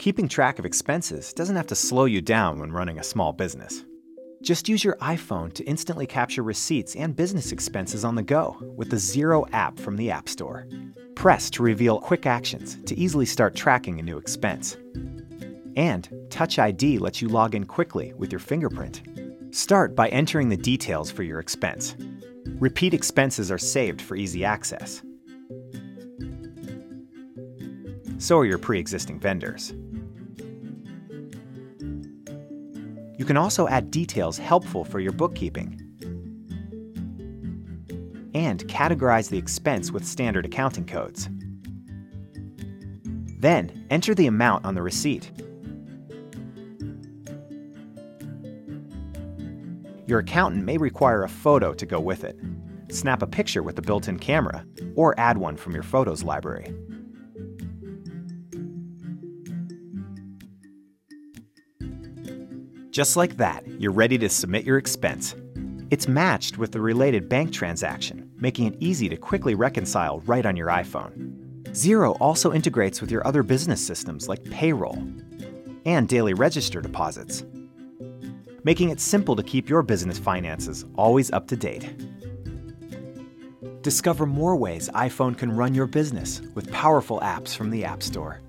Keeping track of expenses doesn't have to slow you down when running a small business. Just use your iPhone to instantly capture receipts and business expenses on the go with the Xero app from the App Store. Press to reveal quick actions to easily start tracking a new expense. And Touch ID lets you log in quickly with your fingerprint. Start by entering the details for your expense. Repeat expenses are saved for easy access. So are your pre existing vendors. You can also add details helpful for your bookkeeping. And categorize the expense with standard accounting codes. Then, enter the amount on the receipt. Your accountant may require a photo to go with it. Snap a picture with the built in camera, or add one from your photos library. Just like that, you're ready to submit your expense. It's matched with the related bank transaction, making it easy to quickly reconcile right on your iPhone. Xero also integrates with your other business systems like payroll and daily register deposits, making it simple to keep your business finances always up to date. Discover more ways iPhone can run your business with powerful apps from the App Store.